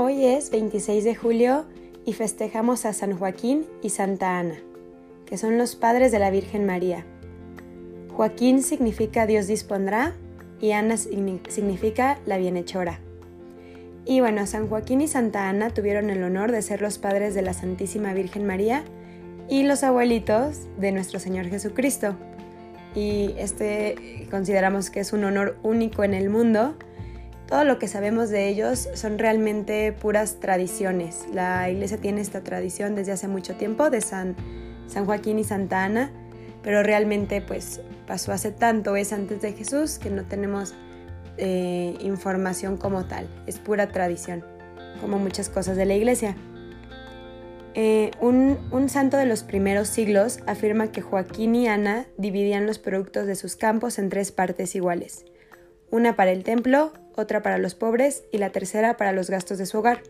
Hoy es 26 de julio y festejamos a San Joaquín y Santa Ana, que son los padres de la Virgen María. Joaquín significa Dios dispondrá y Ana significa la bienhechora. Y bueno, San Joaquín y Santa Ana tuvieron el honor de ser los padres de la Santísima Virgen María y los abuelitos de nuestro Señor Jesucristo. Y este consideramos que es un honor único en el mundo todo lo que sabemos de ellos son realmente puras tradiciones. La iglesia tiene esta tradición desde hace mucho tiempo de San, San Joaquín y Santa Ana, pero realmente pues pasó hace tanto, es antes de Jesús, que no tenemos eh, información como tal. Es pura tradición, como muchas cosas de la iglesia. Eh, un, un, santo de los primeros siglos afirma que Joaquín y Ana dividían los productos de sus campos en tres partes iguales, una para el templo, otra para los pobres y la tercera para los gastos de su hogar.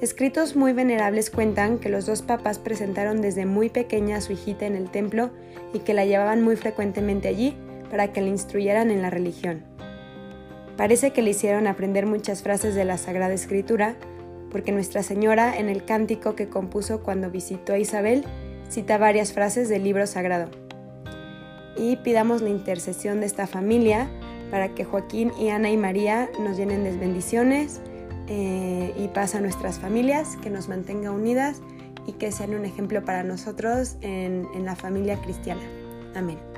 Escritos muy venerables cuentan que los dos papas presentaron desde muy pequeña a su hijita en el templo y que la llevaban muy frecuentemente allí para que le instruyeran en la religión. Parece que le hicieron aprender muchas frases de la Sagrada Escritura, porque Nuestra Señora en el cántico que compuso cuando visitó a Isabel cita varias frases del libro sagrado. Y pidamos la intercesión de esta familia para que Joaquín y Ana y María nos llenen de bendiciones eh, y paz a nuestras familias, que nos mantenga unidas y que sean un ejemplo para nosotros en la familia cristiana. Amén.